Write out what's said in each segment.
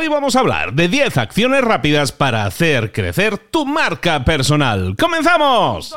Hoy vamos a hablar de 10 acciones rápidas para hacer crecer tu marca personal. ¡Comenzamos!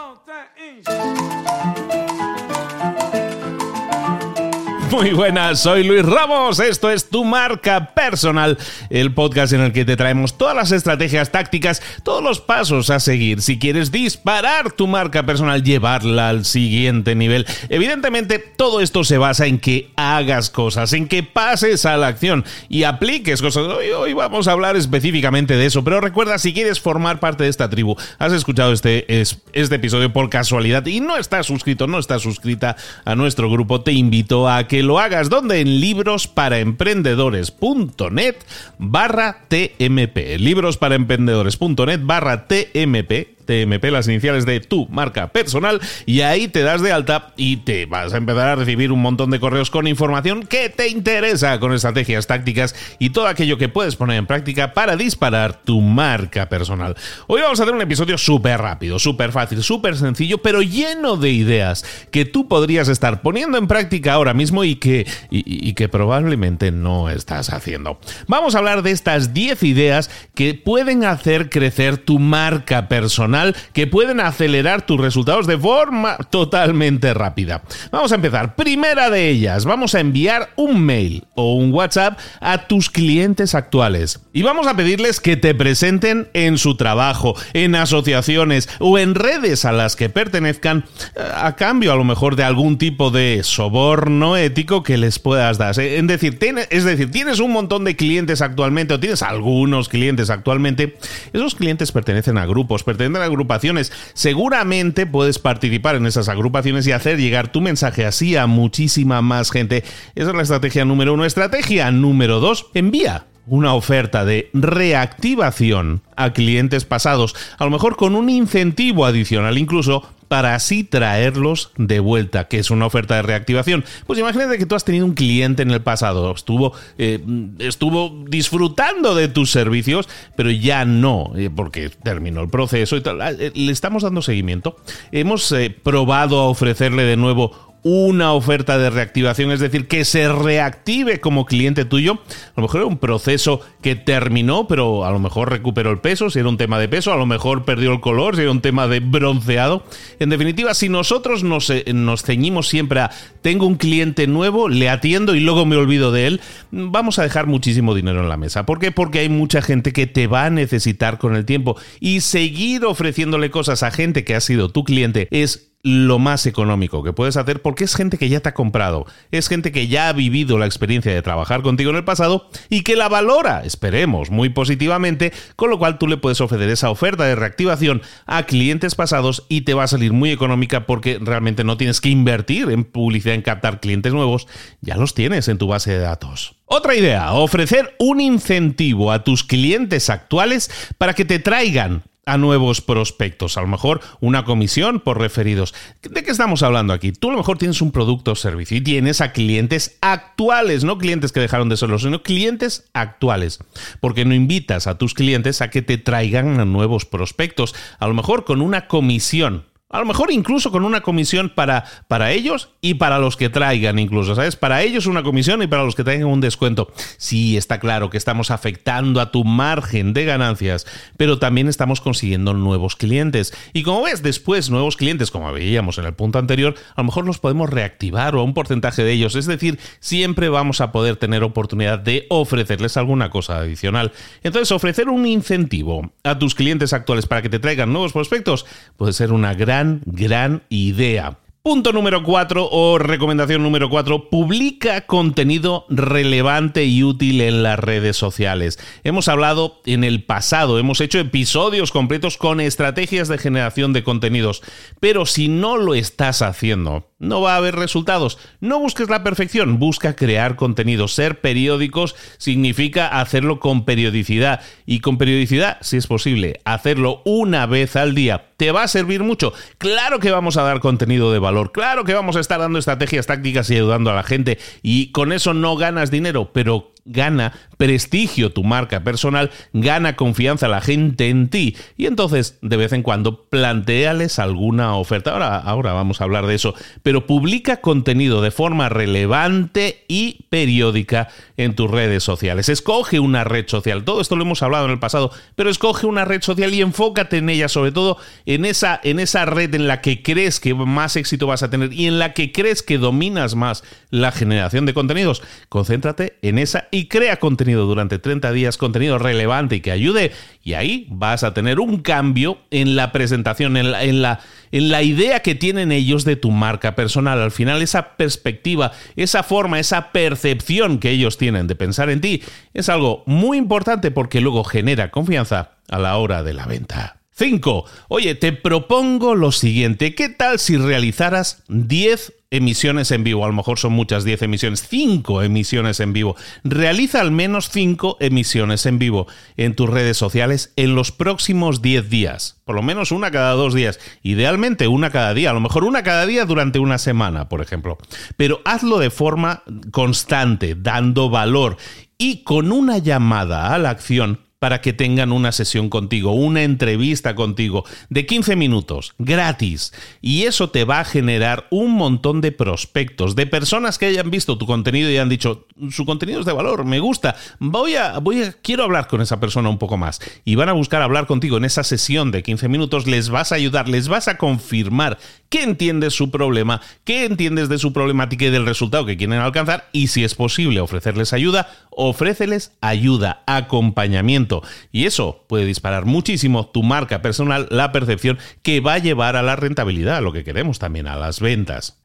Muy buenas, soy Luis Ramos, esto es Tu Marca Personal, el podcast en el que te traemos todas las estrategias tácticas, todos los pasos a seguir si quieres disparar tu marca personal, llevarla al siguiente nivel. Evidentemente, todo esto se basa en que hagas cosas, en que pases a la acción y apliques cosas. Hoy, vamos a hablar específicamente de eso, pero recuerda, si quieres formar parte de esta tribu, has escuchado este, este episodio por casualidad y no estás suscrito, no estás suscrita a nuestro grupo, te invito a que lo hagas. Donde en librosparaemprendedores.net barra TMP. Librosparaemprendedores.net barra TMP TMP, las iniciales de tu marca personal, y ahí te das de alta y te vas a empezar a recibir un montón de correos con información que te interesa, con estrategias tácticas y todo aquello que puedes poner en práctica para disparar tu marca personal. Hoy vamos a hacer un episodio súper rápido, súper fácil, súper sencillo, pero lleno de ideas que tú podrías estar poniendo en práctica ahora mismo y que, y, que probablemente no estás haciendo. Vamos a hablar de estas 10 ideas que pueden hacer crecer tu marca personal que pueden acelerar tus resultados de forma totalmente rápida. Vamos a empezar. Primera de ellas, vamos a enviar un mail o un WhatsApp a tus clientes actuales y vamos a pedirles que te presenten en su trabajo, en asociaciones o en redes a las que pertenezcan eh, a cambio a lo mejor de algún tipo de soborno ético que les puedas dar. Es decir, es decir, tienes un montón de clientes actualmente o tienes algunos clientes actualmente. Esos clientes pertenecen a grupos, pertenecen agrupaciones. Seguramente puedes participar en esas agrupaciones y hacer llegar tu mensaje así a muchísima más gente. Esa es la estrategia número uno. Estrategia número dos, envía una oferta de reactivación a clientes pasados, a lo mejor con un incentivo adicional incluso para así traerlos de vuelta, que es una oferta de reactivación. Pues imagínate que tú has tenido un cliente en el pasado, estuvo, eh, estuvo disfrutando de tus servicios, pero ya no, eh, porque terminó el proceso y tal. Ah, eh, le estamos dando seguimiento. Hemos probado a ofrecerle de nuevo una oferta de reactivación, es decir, que se reactive como cliente tuyo. A lo mejor era un proceso que terminó, pero a lo mejor recuperó el peso, si era un tema de peso, a lo mejor perdió el color, si era un tema de bronceado. En definitiva, si nosotros nos, eh, ceñimos siempre a tengo un cliente nuevo, le atiendo y luego me olvido de él, vamos a dejar muchísimo dinero en la mesa. ¿Por qué? Porque hay mucha gente que te va a necesitar con el tiempo y seguir ofreciéndole cosas a gente que ha sido tu cliente es lo más económico que puedes hacer porque es gente que ya te ha comprado, es gente que ya ha vivido la experiencia de trabajar contigo en el pasado y que la valora, esperemos, muy positivamente, con lo cual tú le puedes ofrecer esa oferta de reactivación a clientes pasados y te va a salir muy económica porque realmente no tienes que invertir en publicidad, en captar clientes nuevos, ya los tienes en tu base de datos. Otra idea, ofrecer un incentivo a tus clientes actuales para que te traigan a nuevos prospectos, a lo mejor una comisión por referidos. ¿De qué estamos hablando aquí? Tú a lo mejor tienes un producto o servicio y tienes a clientes actuales, no clientes que dejaron de serlo, sino clientes actuales, porque no invitas a tus clientes a que te traigan nuevos prospectos, a lo mejor con una comisión a lo mejor incluso con una comisión para, para ellos y para los que traigan incluso, ¿sabes? Para ellos una comisión y para los que traigan un descuento. Sí, está claro que estamos afectando a tu margen de ganancias, pero también estamos consiguiendo nuevos clientes. Y como ves, después nuevos clientes, como veíamos en el punto anterior, a lo mejor los podemos reactivar o a un porcentaje de ellos. Es decir, siempre vamos a poder tener oportunidad de ofrecerles alguna cosa adicional. Entonces, ofrecer un incentivo a tus clientes actuales para que te traigan nuevos prospectos puede ser una gran gran, idea. Punto número 4 o recomendación número 4, publica contenido relevante y útil en las redes sociales. Hemos hablado en el pasado, hemos hecho episodios completos con estrategias de generación de contenidos, pero si no lo estás haciendo, no va a haber resultados. No busques la perfección, busca crear contenido. Ser periódicos significa hacerlo con periodicidad. Y con periodicidad, si es posible, hacerlo una vez al día. ¿Te va a servir mucho? Claro que vamos a dar contenido de valor. Claro que vamos a estar dando estrategias tácticas y ayudando a la gente. Y con eso no ganas dinero, pero gana prestigio tu marca personal, gana confianza la gente en ti y entonces de vez en cuando planteales alguna oferta. Ahora, ahora vamos a hablar de eso, pero publica contenido de forma relevante y periódica en tus redes sociales. Escoge una red social. Todo esto lo hemos hablado en el pasado, pero escoge una red social y enfócate en ella, sobre todo en esa, en esa red en la que crees que más éxito vas a tener y en la que crees que dominas más la generación de contenidos. Concéntrate en esa y crea contenido durante 30 días, contenido relevante y que ayude. Y ahí vas a tener un cambio en la presentación, en la, en la, en la idea que tienen ellos de tu marca personal. Al final, esa perspectiva, esa forma, esa percepción que ellos tienen de pensar en ti es algo muy importante porque luego genera confianza a la hora de la venta. 5. Oye, te propongo lo siguiente. ¿Qué tal si realizaras 10 emisiones en vivo? A lo mejor son muchas 10 emisiones. 5 emisiones en vivo. Realiza al menos 5 emisiones en vivo en tus redes sociales en los próximos 10 días. Por lo menos una cada dos días. Idealmente una cada día. A lo mejor una cada día durante una semana, por ejemplo. Pero hazlo de forma constante, dando valor y con una llamada a la acción para que tengan una sesión contigo, una entrevista contigo de 15 minutos, gratis. Y eso te va a generar un montón de prospectos, de personas que hayan visto tu contenido y han dicho, su contenido es de valor, me gusta, voy a, voy a, quiero hablar con esa persona un poco más. Y van a buscar hablar contigo en esa sesión de 15 minutos, les vas a ayudar, les vas a confirmar que entiendes su problema, que entiendes de su problemática y del resultado que quieren alcanzar y si es posible ofrecerles ayuda, ofréceles ayuda, acompañamiento y eso puede disparar muchísimo tu marca personal, la percepción que va a llevar a la rentabilidad, a lo que queremos también, a las ventas.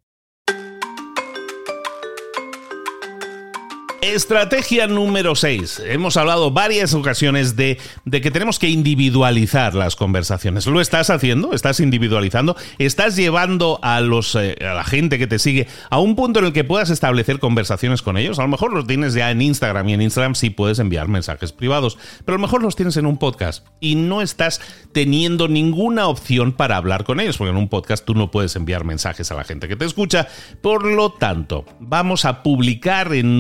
Estrategia número 6. Hemos hablado varias ocasiones de, de, que tenemos que individualizar las conversaciones. ¿Lo estás haciendo? ¿Estás individualizando? ¿Estás llevando a, los, eh, a la gente que te sigue a un punto en el que puedas establecer conversaciones con ellos? A lo mejor los tienes ya en Instagram y en Instagram sí puedes enviar mensajes privados, pero a lo mejor los tienes en un podcast y no estás teniendo ninguna opción para hablar con ellos, porque en un podcast tú no puedes enviar mensajes a la gente que te escucha. Por lo tanto, vamos a publicar en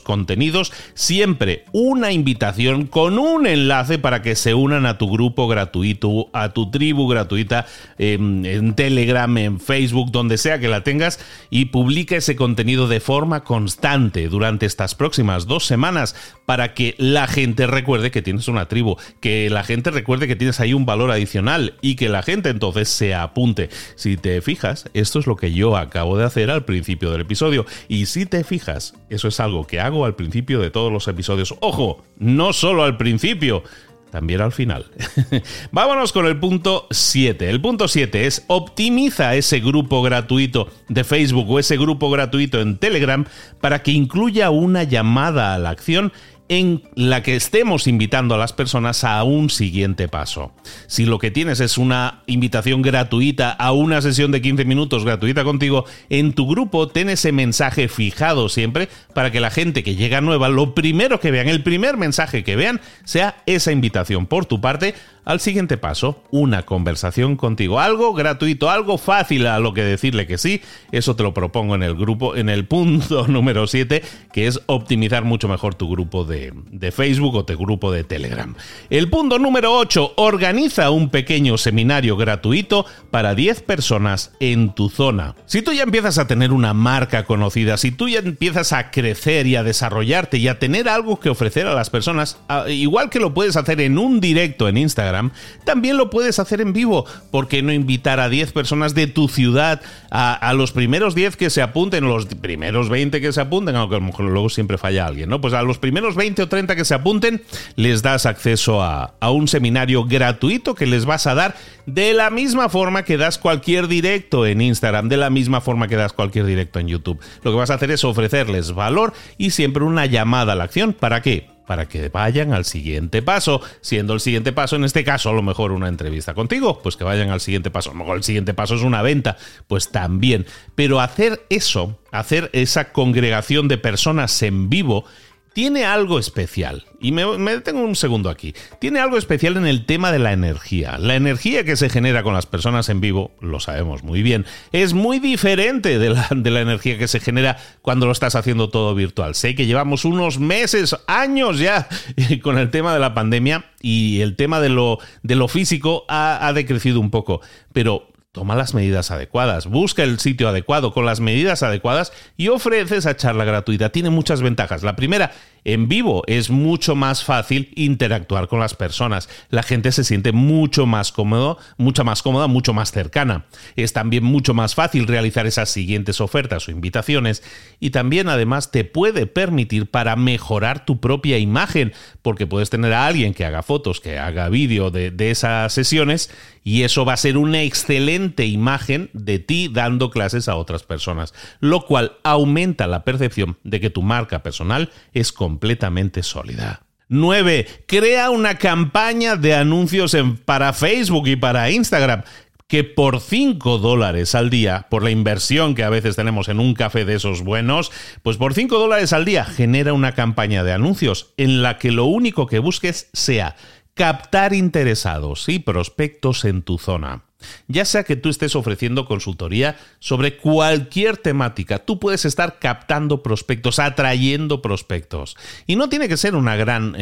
contenidos, siempre una invitación con un enlace para que se unan a tu grupo gratuito, a tu tribu gratuita en, en Telegram, en Facebook, donde sea que la tengas y publica ese contenido de forma constante durante estas próximas dos semanas para que la gente recuerde que tienes una tribu, que la gente recuerde que tienes ahí un valor adicional y que la gente entonces se apunte. Si te fijas, esto es lo que yo acabo de hacer al principio del episodio y si te fijas, eso es algo que hago al principio de todos los episodios. Ojo, no solo al principio, también al final. Vámonos con el punto 7. El punto 7 es optimiza ese grupo gratuito de Facebook o ese grupo gratuito en Telegram para que incluya una llamada a la acción en la que estemos invitando a las personas a un siguiente paso. Si lo que tienes es una invitación gratuita a una sesión de 15 minutos gratuita contigo, en tu grupo ten ese mensaje fijado siempre para que la gente que llega nueva, lo primero que vean, el primer mensaje que vean, sea esa invitación por tu parte al siguiente paso, una conversación contigo. Algo gratuito, algo fácil a lo que decirle que sí. Eso te lo propongo en el grupo, en el punto número 7, que es optimizar mucho mejor tu grupo de, de Facebook o tu grupo de Telegram. El punto número 8, organiza un pequeño seminario gratuito para 10 personas en tu zona. Si tú ya empiezas a tener una marca conocida, si tú ya empiezas a crecer y a desarrollarte y a tener algo que ofrecer a las personas, igual que lo puedes hacer en un directo en Instagram, también lo puedes hacer en vivo. ¿Por qué no invitar a 10 personas de tu ciudad, a, los primeros 10 que se apunten, los primeros 20 que se apunten, aunque a lo mejor luego siempre falla alguien, ¿no? Pues a los primeros 20 o 30 que se apunten, les das acceso a, a un seminario gratuito que les vas a dar de la misma forma que das cualquier directo en Instagram, de la misma forma que das cualquier directo en YouTube. Lo que vas a hacer es ofrecerles valor y siempre una llamada a la acción. ¿Para qué? Para que vayan al siguiente paso, siendo el siguiente paso en este caso a lo mejor una entrevista contigo, pues que vayan al siguiente paso, a lo mejor el siguiente paso es una venta, pues también, pero hacer eso, hacer esa congregación de personas en vivo, tiene algo especial. Y me, detengo un segundo aquí. Tiene algo especial en el tema de la energía. La energía que se genera con las personas en vivo, lo sabemos muy bien, es muy diferente de la, energía que se genera cuando lo estás haciendo todo virtual. Sé que llevamos unos meses, años ya con el tema de la pandemia y el tema de lo, físico ha decrecido un poco. Pero toma las medidas adecuadas, busca el sitio adecuado con las medidas adecuadas y ofrece esa charla gratuita. Tiene muchas ventajas. La primera en vivo es mucho más fácil interactuar con las personas. La gente se siente mucho más cómodo, mucho más cómoda, mucho más cercana. Es también mucho más fácil realizar esas siguientes ofertas o invitaciones y también además te puede permitir para mejorar tu propia imagen, porque puedes tener a alguien que haga fotos, que haga vídeo de, de esas sesiones y eso va a ser una excelente imagen de ti dando clases a otras personas, lo cual aumenta la percepción de que tu marca personal es completamente sólida. 9. Crea una campaña de anuncios para Facebook y para Instagram que por 5 dólares al día, por la inversión que a veces tenemos en un café de esos buenos, pues por 5 dólares al día genera una campaña de anuncios en la que lo único que busques sea captar interesados y prospectos en tu zona. Ya sea que tú estés ofreciendo consultoría sobre cualquier temática, tú puedes estar captando prospectos, atrayendo prospectos. Y no tiene que ser una gran,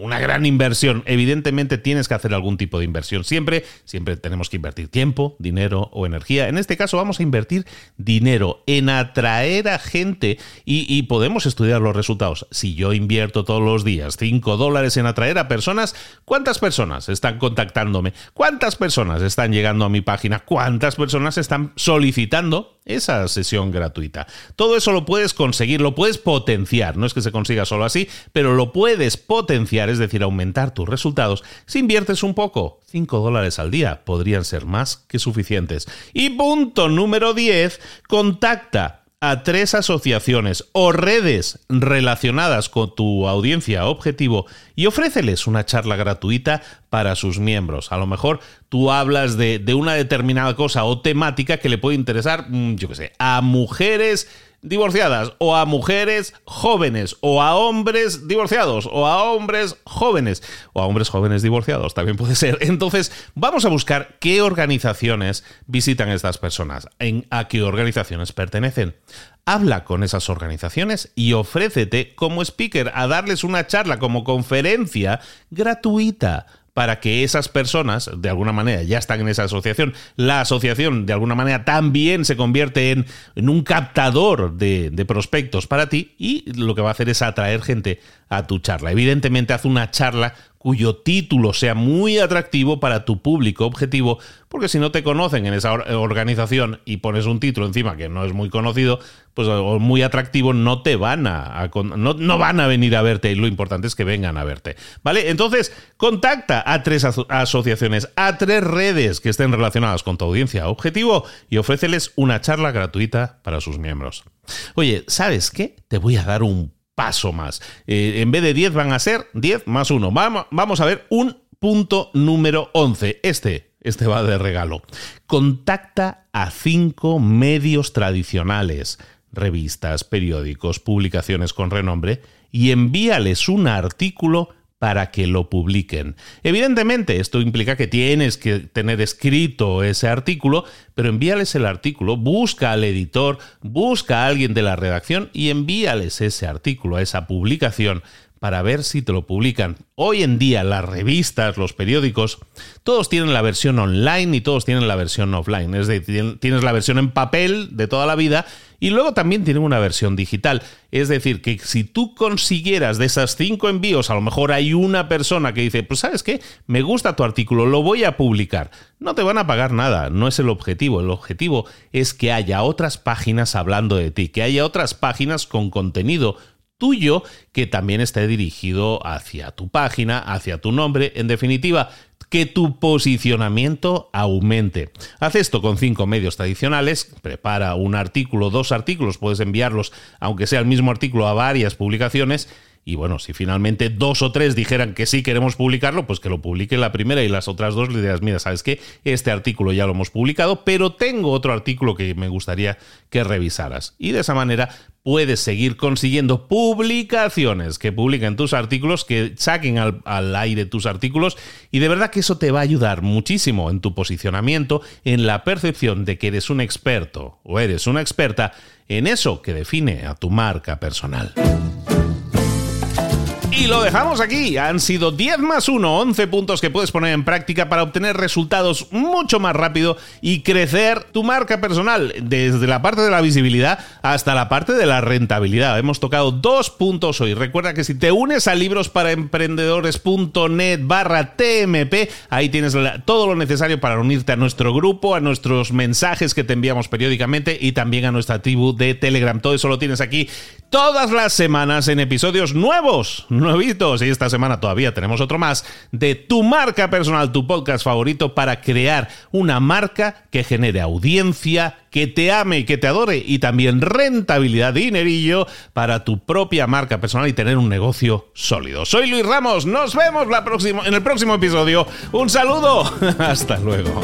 una gran inversión. Evidentemente tienes que hacer algún tipo de inversión. Siempre, siempre tenemos que invertir tiempo, dinero o energía. En este caso vamos a invertir dinero en atraer a gente y, y podemos estudiar los resultados. Si yo invierto todos los días 5 dólares en atraer a personas, ¿cuántas personas están contactándome? ¿Cuántas personas están llegando? A mi página cuántas personas están solicitando esa sesión gratuita. Todo eso lo puedes conseguir, lo puedes potenciar, no es que se consiga solo así, pero lo puedes potenciar, es decir, aumentar tus resultados si inviertes un poco. 5 dólares al día podrían ser más que suficientes. Y punto número 10, contacta a tres asociaciones o redes relacionadas con tu audiencia objetivo y ofréceles una charla gratuita para sus miembros. A lo mejor tú hablas de, de una determinada cosa o temática que le puede interesar, mm, yo qué sé, a mujeres divorciadas o a mujeres jóvenes o a hombres divorciados o a hombres jóvenes o a hombres jóvenes divorciados también puede ser. Entonces vamos a buscar qué organizaciones visitan estas personas, en, a qué organizaciones pertenecen. Habla con esas organizaciones y ofrécete como speaker a darles una charla como conferencia gratuita para que esas personas, de alguna manera, ya están en esa asociación. La asociación, de alguna manera, también se convierte en, un captador de, de, prospectos para ti y lo que va a hacer es atraer gente a tu charla. Evidentemente, haz una charla cuyo título sea muy atractivo para tu público objetivo, porque si no te conocen en esa organización y pones un título encima que no es muy conocido, pues muy atractivo, no te van a, no, van a venir a verte y lo importante es que vengan a verte. ¿Vale? Entonces, contacta a tres asociaciones, a tres redes que estén relacionadas con tu audiencia objetivo y ofréceles una charla gratuita para sus miembros. Oye, ¿sabes qué? Te voy a dar un paso más. Eh, en vez de 10 van a ser 10 más 1. Vamos, vamos a ver un punto número 11. Este, este va de regalo. Contacta a cinco medios tradicionales, revistas, periódicos, publicaciones con renombre, y envíales un artículo para que lo publiquen. Evidentemente, esto implica que tienes que tener escrito ese artículo, pero envíales el artículo, busca al editor, busca a alguien de la redacción y envíales ese artículo, a esa publicación, para ver si te lo publican. Hoy en día las revistas, los periódicos, todos tienen la versión online y todos tienen la versión offline. Es decir, tienes la versión en papel de toda la vida y luego también tienen una versión digital. Es decir, que si tú consiguieras de esas cinco envíos, a lo mejor hay una persona que dice, pues sabes qué, me gusta tu artículo, lo voy a publicar. No te van a pagar nada, no es el objetivo. El objetivo es que haya otras páginas hablando de ti, que haya otras páginas con contenido tuyo que también esté dirigido hacia tu página, hacia tu nombre, en definitiva, que tu posicionamiento aumente. Haz esto con cinco medios tradicionales, prepara un artículo, dos artículos, puedes enviarlos, aunque sea el mismo artículo, a varias publicaciones y bueno, si finalmente dos o tres dijeran que sí queremos publicarlo, pues que lo publique la primera y las otras dos le dirás, mira, sabes que este artículo ya lo hemos publicado, pero tengo otro artículo que me gustaría que revisaras. Y de esa manera puedes seguir consiguiendo publicaciones que publiquen tus artículos, que saquen al, al, aire tus artículos y de verdad que eso te va a ayudar muchísimo en tu posicionamiento, en la percepción de que eres un experto o eres una experta en eso que define a tu marca personal. Y lo dejamos aquí. Han sido 10 más 1, 11 puntos que puedes poner en práctica para obtener resultados mucho más rápido y crecer tu marca personal, desde la parte de la visibilidad hasta la parte de la rentabilidad. Hemos tocado dos puntos hoy. Recuerda que si te unes a librosparaemprendedores.net barra TMP, ahí tienes todo lo necesario para unirte a nuestro grupo, a nuestros mensajes que te enviamos periódicamente y también a nuestra tribu de Telegram. Todo eso lo tienes aquí todas las semanas en episodios nuevos y esta semana todavía tenemos otro más de tu marca personal, tu podcast favorito para crear una marca que genere audiencia, que te ame que te adore y también rentabilidad, dinerillo para tu propia marca personal y tener un negocio sólido. Soy Luis Ramos, nos vemos la en el próximo episodio. Un saludo, hasta luego.